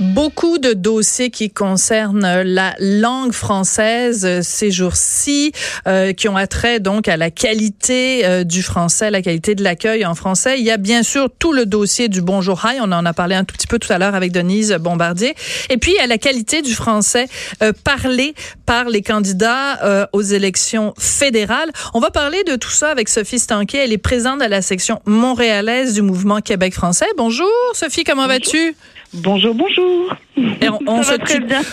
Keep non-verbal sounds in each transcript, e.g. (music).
Beaucoup de dossiers qui concernent la langue française ces jours-ci, euh, qui ont attrait donc à la qualité euh, du français, la qualité de l'accueil en français. Il y a bien sûr tout le dossier du Bonjour High, on en a parlé un tout petit peu tout à l'heure avec Denise Bombardier. Et puis il y a la qualité du français euh, parlé par les candidats euh, aux élections fédérales. On va parler de tout ça avec Sophie Stanquet. Elle est présente à la section montréalaise du mouvement Québec français. Bonjour Sophie, comment vas-tu? Bonjour, bonjour. On, se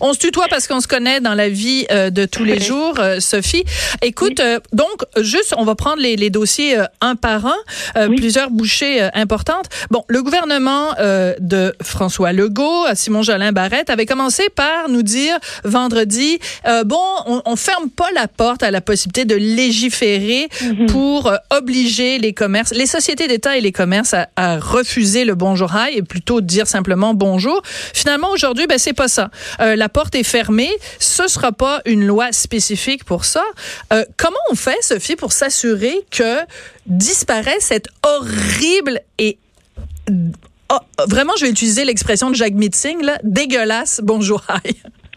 on, se tutoie parce qu'on se connaît dans la vie euh, de tous les jours, euh, Sophie. Écoute, euh, donc, juste, on va prendre les, les dossiers un par un, plusieurs bouchées importantes. Bon, le gouvernement de François Legault, Simon Jolin Barrette, avait commencé par nous dire vendredi, bon, on, on, ferme pas la porte à la possibilité de légiférer mhm. pour obliger les commerces, les sociétés d'État et les commerces à, à refuser le bonjour high et plutôt dire simplement bonjour. Finalement, aujourd'hui, ben c'est pas ça. Euh, la porte est fermée. Ce sera pas une loi spécifique pour ça. Euh, comment on fait, Sophie, pour s'assurer que disparaît cette horrible et oh, vraiment, je vais utiliser l'expression de Jacques Mitzing, là, dégueulasse bonjour.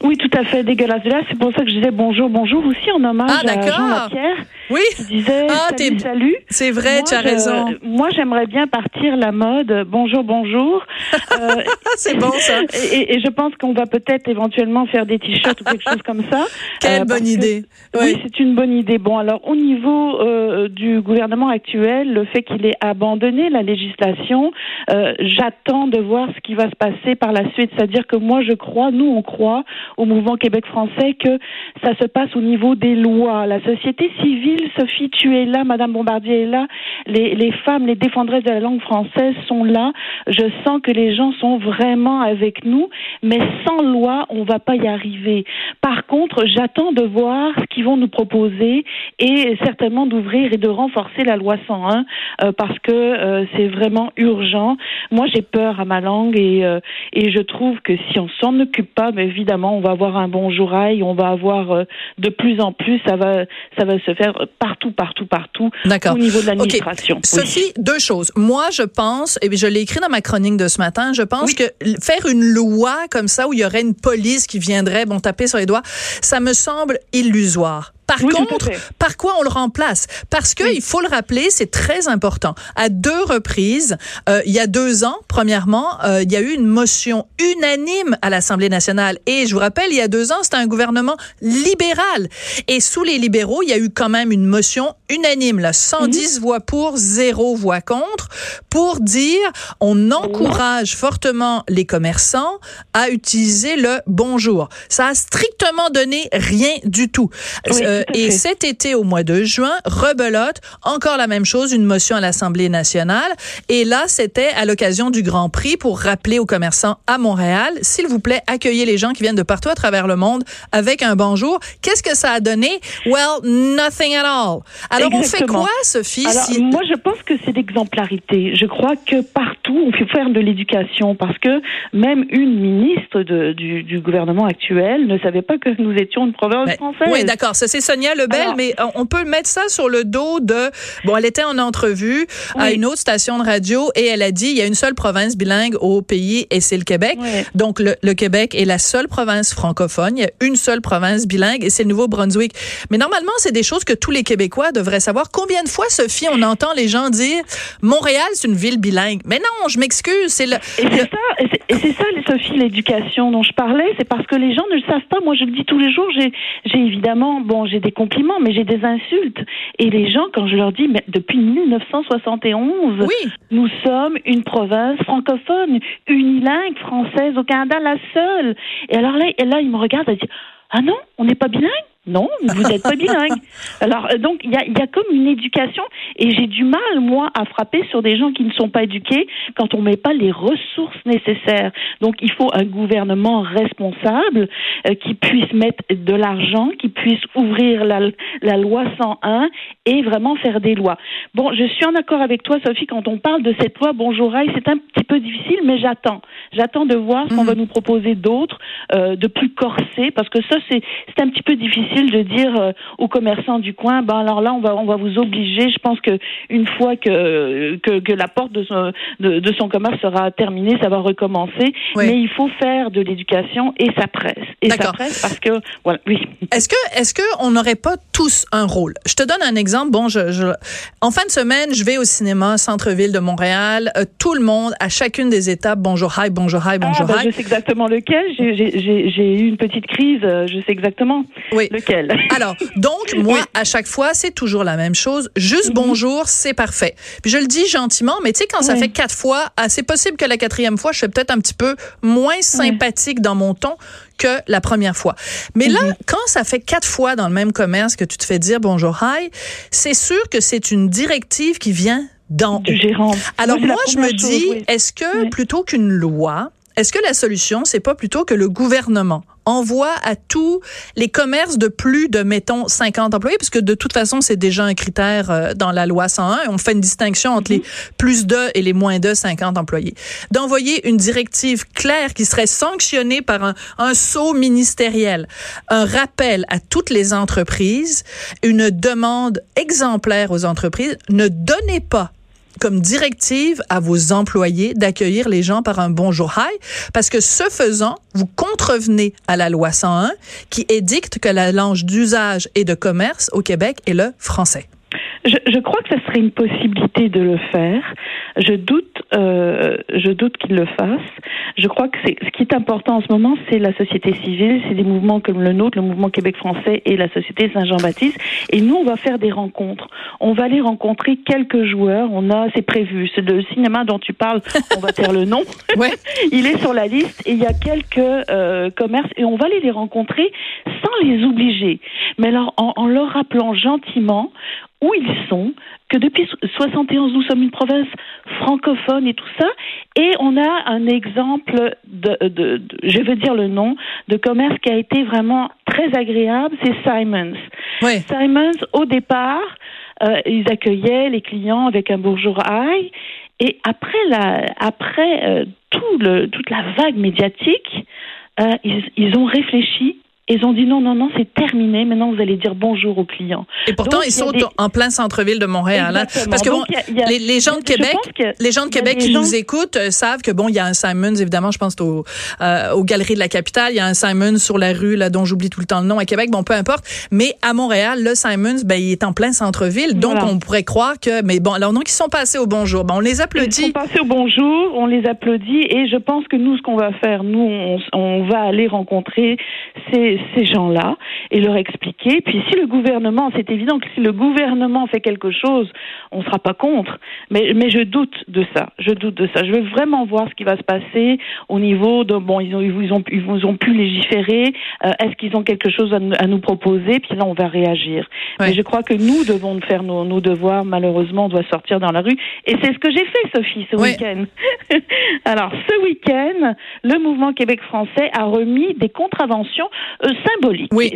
Oui, tout à fait dégueulasse. Là, c'est pour ça que je disais bonjour, bonjour aussi en hommage ah, à Jean Lapierre. Oui. Qui disait ah, salut, salut. C'est vrai, tu as raison. Moi, j'aimerais bien partir la mode bonjour, bonjour. (laughs) euh, c'est bon ça. Et, et, je pense qu'on va peut-être éventuellement faire des t-shirts ou quelque chose comme ça. (laughs) Quelle euh, bonne idée. Oui, c'est une bonne idée. Bon, alors au niveau euh, du gouvernement actuel, le fait qu'il ait abandonné la législation, j'attends de voir ce qui va se passer par la suite. C'est-à-dire que moi, je crois, nous, on croit au mouvement Québec français que ça se passe au niveau des lois. La société civile, Sophie, tu es là, Madame Bombardier est là, les, femmes, les défendresses de la langue française sont là. Je sens que les gens sont vraiment avec nous, mais sans loi, on va pas y arriver. Par contre, j'attends de voir ce qu'ils vont nous proposer et certainement d'ouvrir et de renforcer la loi 101 euh, parce que euh, c'est vraiment urgent. Moi, j'ai peur à ma langue et, euh, et je trouve que si on s'en occupe pas, mais évidemment, on va avoir un bon jourail, on va avoir de plus en plus, ça va, ça va se faire partout, partout, partout au niveau de l'administration. Sophie, deux choses. Moi, je pense, et je l'ai écrit dans ma chronique de ce matin, je pense que faire une loi comme ça où il y aurait une police qui viendrait, bon, taper sur les doigts, ça me semble illusoire. Par contre, par quoi on le remplace? Parce que il faut le rappeler, c'est très important. À deux reprises, euh, il y a deux ans, premièrement, euh, il y a eu une motion unanime à l'Assemblée nationale. Et je vous rappelle, il y a deux ans, c'était un gouvernement libéral. Et sous les libéraux, il y a eu quand même une motion unanime, là, 110 mhm. voix pour, zéro voix contre, pour dire on encourage fortement les commerçants à utiliser le bonjour. Ça a strictement donné rien du tout. Euh, et cet été, au mois de juin, rebelote, encore la même chose, une motion à l'Assemblée nationale. Et là, c'était à l'occasion du Grand Prix pour rappeler aux commerçants à Montréal, s'il vous plaît, accueillez les gens qui viennent de partout à travers le monde avec un bonjour. Qu'est-ce que ça a donné? Well, nothing at all. Alors, on fait quoi, Sophie? Alors, moi, je pense que c'est l'exemplarité. Je crois que partout, on fait faire de l'éducation parce que même une ministre de, du, du, gouvernement actuel ne savait pas que nous étions une province ben, française. Oui, d'accord. Ça, c'est Sonia Lebel, mais on peut mettre ça sur le dos de... Bon, elle était en entrevue à une autre station de radio et elle a dit, il y a une seule province bilingue au pays et c'est le Québec. Donc, le, le, Québec est la seule province francophone. Il y a une seule province bilingue et c'est le Nouveau-Brunswick. Mais normalement, c'est des choses que tous les Québécois devraient savoir. Combien de fois, Sophie, on entend les gens dire, Montréal, c'est une ville bilingue. Mais non, je m'excuse, c'est le... Et c'est ça, ça, Sophie, l'éducation dont je parlais, c'est parce que les gens ne le savent pas. Moi, je le dis tous les jours, j'ai évidemment, bon, j'ai des compliments, mais j'ai des insultes. Et les gens, quand je leur dis, mais depuis 1971, oui. nous sommes une province francophone, unilingue, française au Canada, la seule. Et alors là, et là ils me regardent et disent, ah non, on n'est pas bilingue? Non, vous n'êtes pas bilingue. (laughs) Alors, euh, donc, il y a, y a, comme une éducation, et j'ai du mal, moi, à frapper sur des gens qui ne sont pas éduqués quand on met pas les ressources nécessaires. Donc, il faut un gouvernement responsable euh, qui puisse mettre de l'argent, qui puisse ouvrir la, la loi 101 et vraiment faire des lois. Bon, je suis en accord avec toi, Sophie, quand on parle de cette loi Bonjour Rail, c'est un petit peu difficile, mais j'attends. J'attends de voir ce qu'on va nous proposer d'autres, euh, de plus corsé, parce que ça, c'est un petit peu difficile de dire euh, aux commerçants du coin, ben alors là, on va, on va vous obliger. Je pense que une fois que que, que la porte de son, de, de, son commerce sera terminée, ça va recommencer. Mais il faut faire de l'éducation et ça presse. Et ça presse parce que, voilà, oui. Est-ce que, est-ce que on n'aurait pas tous un rôle? Je te donne un exemple. Bon, je, je en fin de semaine, je vais au cinéma centre-ville de Montréal. Euh, tout le monde, à chacune des étapes, bonjour, hi, bonjour, hi, bonjour, ah, ben, Je sais exactement lequel. J'ai eu une petite crise. Euh, je sais exactement oui. Lequel. (laughs) Alors, donc, moi, à chaque fois, c'est toujours la même chose. Juste mhm. bonjour, c'est parfait. Puis je le dis gentiment, mais tu sais, quand ça fait quatre fois, ah, c'est possible que la quatrième fois, je suis peut-être un petit peu moins sympathique dans mon ton que la première fois. Mais là, mhm. quand ça fait quatre fois dans le même commerce que tu te fais dire bonjour, hi, c'est sûr que c'est une directive qui vient d'en gérant. Alors moi, je me dis, est-ce que plutôt qu'une loi, est-ce que la solution, c'est pas plutôt que le gouvernement envoie à tous les commerces de plus de, mettons, 50 employés, puisque de toute façon, c'est déjà un critère euh, dans la loi 101. On fait une distinction entre les mhm. plus de et les moins de 50 employés. D'envoyer une directive claire qui serait sanctionnée par un, un saut ministériel, un rappel à toutes les entreprises, une demande exemplaire aux entreprises, ne donnez pas comme directive à vos employés d'accueillir les gens par un bonjour hi, parce que ce faisant, vous contrevenez à la loi 101 qui édicte que la langue d'usage et de commerce au Québec est le français. Je, je, crois que ce serait une possibilité de le faire. Je doute, euh, je doute qu'il le fasse. Je crois que c'est ce qui est important en ce moment, c'est la société civile, c'est des mouvements comme le nôtre, le mouvement Québec français et la société Saint-Jean-Baptiste. Et nous, on va faire des rencontres. On va aller rencontrer quelques joueurs. On a, c'est prévu. C'est le cinéma dont tu parles. On va faire le nom. (laughs) Ouais. (laughs) il est sur la liste et il y a quelques euh, commerces et on va aller les rencontrer sans les obliger, mais alors en, en leur rappelant gentiment où ils sont, que depuis 71 nous sommes une province francophone et tout ça, et on a un exemple de, de, je veux dire le nom, de commerce qui a été vraiment très agréable, c'est Simons. Simons, au départ, euh, ils accueillaient les clients avec un bonjour aïe, et après la, après euh, tout le, toute la vague médiatique, euh, ils, ils ont réfléchi ils ont dit non, non, non, c'est terminé. Maintenant, vous allez dire bonjour aux clients. Et pourtant, ils sont en plein centre-ville de Montréal. Hein. Parce que bon, les, gens de Québec, les gens de Québec qui nous écoutent euh, savent que bon, il y a un Simons, évidemment, je pense au, euh, aux galeries de la capitale. Il y a un Simons sur la rue, là, dont j'oublie tout le temps le nom à Québec. Bon, peu importe. Mais à Montréal, le Simons, ben, il est en plein centre-ville. Donc, on pourrait croire que, mais bon, alors donc, ils sont passés au bonjour. Ben, on les applaudit. Ils sont passés au bonjour, on les applaudit. Et je pense que nous, ce qu'on va faire, nous, on, on va aller rencontrer ces, ces gens-là et leur expliquer. Puis si le gouvernement, c'est évident que si le gouvernement fait quelque chose, on ne sera pas contre. Mais, mais je doute de ça. Je doute de ça. Je veux vraiment voir ce qui va se passer au niveau de bon, ils ont ils ont ils vous ont pu légiférer. Euh, est-ce qu'ils ont quelque chose à, nous proposer? Puis là, on va réagir. Mais je crois que nous devons faire nos, nos devoirs. Malheureusement, on doit sortir dans la rue. Et c'est ce que j'ai fait, Sophie, ce week-end. (laughs) Alors, ce week-end, le mouvement Québec français a remis des contraventions euh, symboliques oui,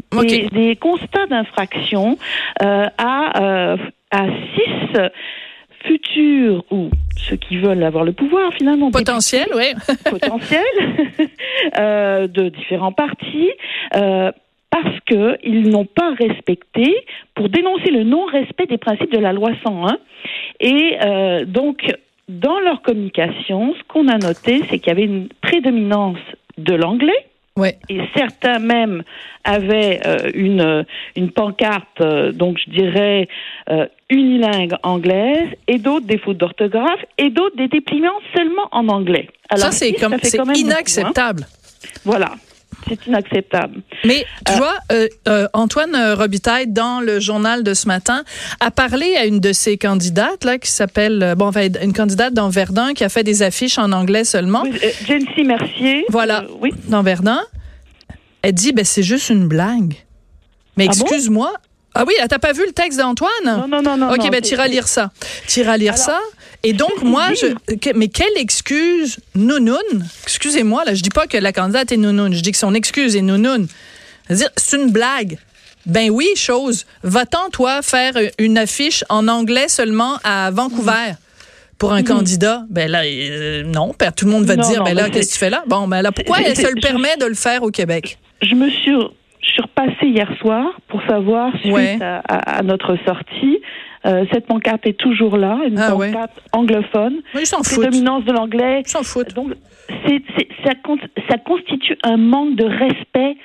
des, constats d'infraction euh, à, euh, à six futurs ou ceux qui veulent avoir le pouvoir finalement potentiel, oui, (laughs) potentiel euh, de différents partis. Euh, parce qu'ils n'ont pas respecté, pour dénoncer le non-respect des principes de la loi 101. Et euh, donc, dans leur communication, ce qu'on a noté, c'est qu'il y avait une prédominance de l'anglais, et certains même avaient euh, une, une pancarte, euh, donc je dirais euh, unilingue anglaise, et d'autres des fautes d'orthographe, et d'autres des dépliants seulement en anglais. Alors, ça, c'est comme, hein. inacceptable. Voilà. C'est inacceptable. Mais tu euh, vois, euh, euh, Antoine Robitaille, dans le journal de ce matin, a parlé à une de ses candidates, là, qui s'appelle, bon, enfin, une candidate dans Verdun, qui a fait des affiches en anglais seulement. Oui, Jency Mercier. Voilà, oui. dans Verdun. Elle dit, ben, c'est juste une blague. Mais ah excuse-moi, ah oui, t'as pas vu le texte d'Antoine? Non, non, non, non. OK, ben, t'iras lire ça. T'iras lire ça. Et donc, moi, je, mais quelle excuse nounoun? Excusez-moi, là, je dis pas que la candidate est nounoun. Je dis que son excuse est nounoun. C'est une blague. Ben oui, chose. Va-t'en, toi, faire une affiche en anglais seulement à Vancouver? Pour un mm-hmm. candidat, ben là, euh, non, tout le monde va te dire, ben là, qu'est-ce que tu fais là? Bon, ben là, pourquoi elle (laughs) se le permet de le faire au Québec? Je me suis repassée hier soir pour savoir, suite à, notre sortie, euh, cette pancarte est toujours là, une ah pancarte anglophone. Oui, ils s'en dominance de l'anglais. Donc, c'est, ça, ça constitue un manque de respect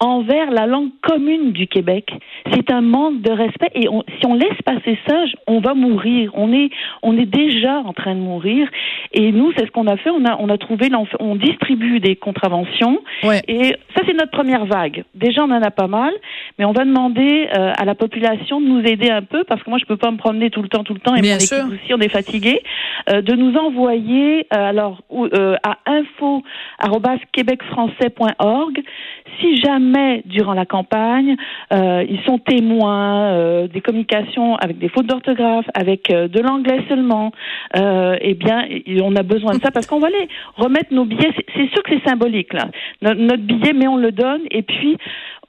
envers la langue commune du Québec. C'est un manque de respect et si on laisse passer ça, on va mourir. On est, on est déjà en train de mourir. Et nous, c'est ce qu'on a fait. On a, on a trouvé, on distribue des contraventions. Et ça, c'est notre première vague. Déjà, on en a pas mal, mais on va demander euh, à la population de nous aider un peu parce que moi, je peux pas me promener tout le temps, tout le temps. Et Bien mon équipe aussi, on est fatigué. Euh, de nous envoyer euh, alors à info@québecfrançais.org si jamais durant la campagne ils sont témoins des communications avec des fautes d'orthographe, avec de l'anglais seulement, eh bien, on a besoin de ça parce qu'on va aller remettre nos billets. C'est sûr que c'est symbolique là, notre, billet, mais on le donne. Et puis,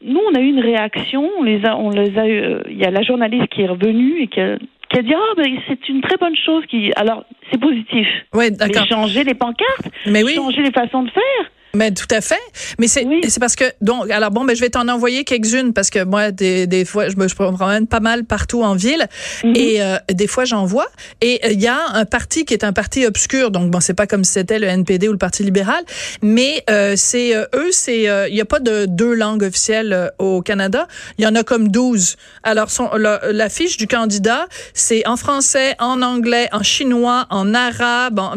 nous, on a eu une réaction. On les a, on les a. Euh, il y a la journaliste qui est revenue et qui a, qui a dit oh ben c'est une très bonne chose qui alors c'est positif ouais d'accord changer les pancartes mais oui. changer les façons de faire mais tout à fait. Mais c'est c'est parce que donc alors bon ben je vais t'en envoyer quelques-unes parce que moi des, des fois je me, je promène pas mal partout en ville mhm. et euh, des fois j'en vois. Et il y a un parti qui est un parti obscur. Donc bon c'est pas comme si c'était le NPD ou le Parti libéral. Mais euh, c'est euh, eux c'est il y a pas de deux langues officielles au Canada, il y en a comme 12. Alors son la, fiche du candidat, c'est en français, en anglais, en chinois, en arabe, en,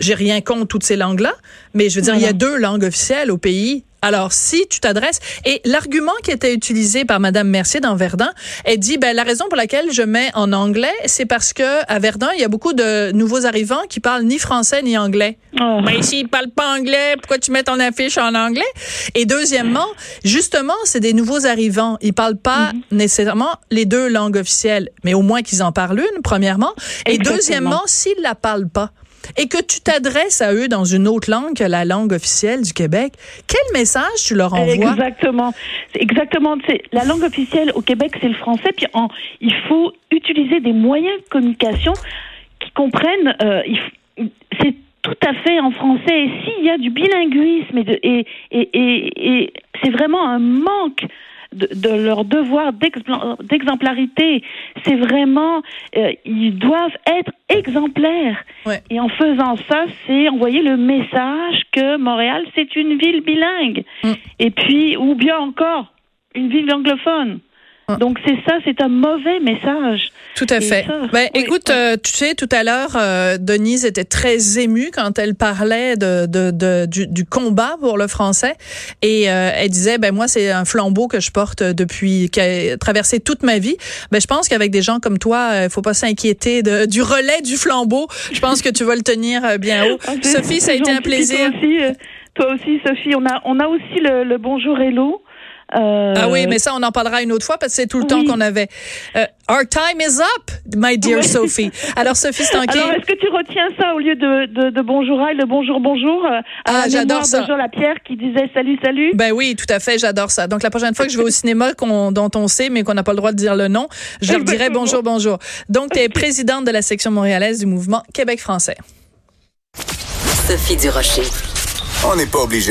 j'ai rien contre toutes ces langues-là, mais je veux dire, il y a deux langues officielles au pays. Alors, si tu t'adresses, et l'argument qui était utilisé par Madame Mercier dans Verdun, elle dit, ben, la raison pour laquelle je mets en anglais, c'est parce que à Verdun, il y a beaucoup de nouveaux arrivants qui parlent ni français ni anglais. Oh. Ben, s'ils parlent pas anglais, pourquoi tu mets ton affiche en anglais? Et deuxièmement, justement, c'est des nouveaux arrivants. Ils parlent pas mhm. nécessairement les deux langues officielles, mais au moins qu'ils en parlent une, premièrement. Et deuxièmement, s'ils la parlent pas, et que tu t'adresses à eux dans une autre langue que la langue officielle du Québec, quel message tu leur envoies? Exactement. Exactement. La langue officielle au Québec, c'est le français. Puis il faut utiliser des moyens de communication qui comprennent. Euh, c'est tout à fait en français. Et s'il y a du bilinguisme et, c'est vraiment un manque de, leur devoir d'exemplarité. C'est vraiment, euh, ils doivent être exemplaires. Et en faisant ça, c'est envoyer le message que Montréal, c'est une ville bilingue. Mm. Et puis, ou bien encore, une ville anglophone. Ah. Donc c'est ça, c'est un mauvais message. Tout à fait. ben, écoute, euh, tu sais, tout à l'heure, euh, Denise était très émue quand elle parlait de, de, de du, du, combat pour le français et euh, elle disait, ben moi c'est un flambeau que je porte depuis qui a traversé toute ma vie. Ben je pense qu'avec des gens comme toi, il faut pas s'inquiéter de, du relais du flambeau. Je pense que tu vas le tenir bien haut. Ah, Sophie, ça a été un plaisir. Toi aussi, toi aussi, Sophie, on a on a aussi le, le bonjour hello. Euh, ah oui, mais ça, on en parlera une autre fois parce que c'est tout le temps qu'on avait. Euh, our time is up, my dear Sophie. Alors, Sophie. Alors, est-ce que tu retiens ça au lieu de, de, de bonjour et le bonjour, bonjour euh, Ah, j'adore ça. Bonjour la Pierre qui disait salut, salut? Ben oui, tout à fait, j'adore ça. Donc, la prochaine fois que je vais au cinéma dont on sait, mais qu'on n'a pas le droit de dire le nom, je leur dirai bonjour, bonjour. Donc, tu es présidente de la section montréalaise du mouvement Québec français. Sophie Durocher. On n'est pas obligé